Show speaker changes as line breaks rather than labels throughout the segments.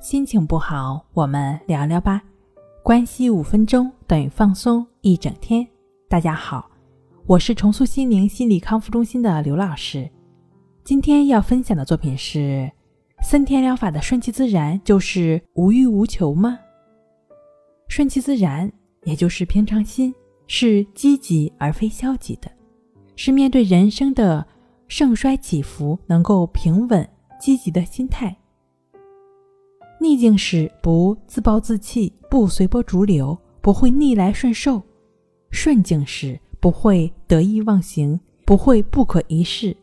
心情不好，我们聊聊吧。关系五分钟等于放松一整天。大家好，我是重塑心灵心理康复中心的刘老师。今天要分享的作品是：森田疗法的顺其自然就是无欲无求吗？顺其自然，也就是平常心，是积极而非消极的，是面对人生的盛衰起伏能够平稳。积极的心态，逆境时不自暴自弃，不随波逐流，不会逆来顺受；顺境时不会得意忘形，不会不可一世，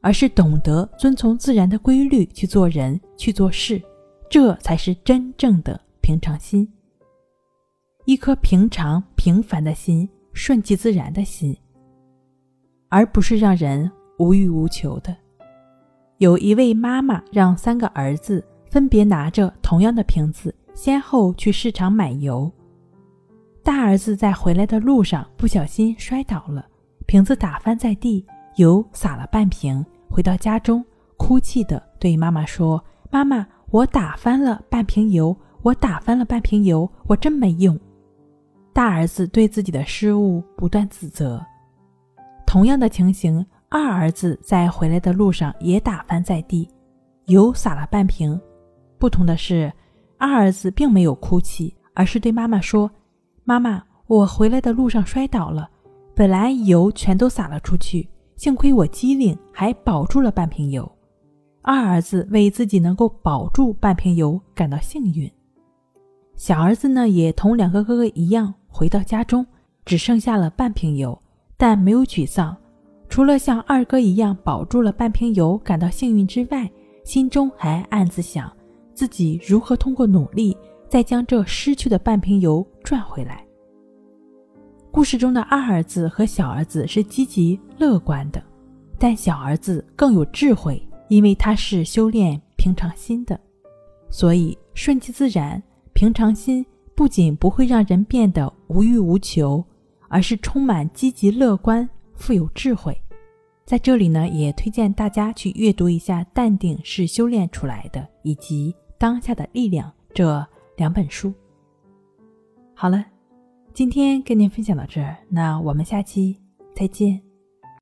而是懂得遵从自然的规律去做人、去做事，这才是真正的平常心。一颗平常平凡的心，顺其自然的心，而不是让人无欲无求的。有一位妈妈让三个儿子分别拿着同样的瓶子，先后去市场买油。大儿子在回来的路上不小心摔倒了，瓶子打翻在地，油洒了半瓶。回到家中，哭泣地对妈妈说：“妈妈，我打翻了半瓶油，我打翻了半瓶油，我真没用。”大儿子对自己的失误不断自责。同样的情形。二儿子在回来的路上也打翻在地，油洒了半瓶。不同的是，二儿子并没有哭泣，而是对妈妈说：“妈妈，我回来的路上摔倒了，本来油全都洒了出去，幸亏我机灵，还保住了半瓶油。”二儿子为自己能够保住半瓶油感到幸运。小儿子呢，也同两个哥哥一样，回到家中只剩下了半瓶油，但没有沮丧。除了像二哥一样保住了半瓶油感到幸运之外，心中还暗自想自己如何通过努力再将这失去的半瓶油赚回来。故事中的二儿子和小儿子是积极乐观的，但小儿子更有智慧，因为他是修炼平常心的，所以顺其自然、平常心不仅不会让人变得无欲无求，而是充满积极乐观。富有智慧，在这里呢，也推荐大家去阅读一下《淡定是修炼出来的》以及《当下的力量》这两本书。好了，今天跟您分享到这儿，那我们下期再见。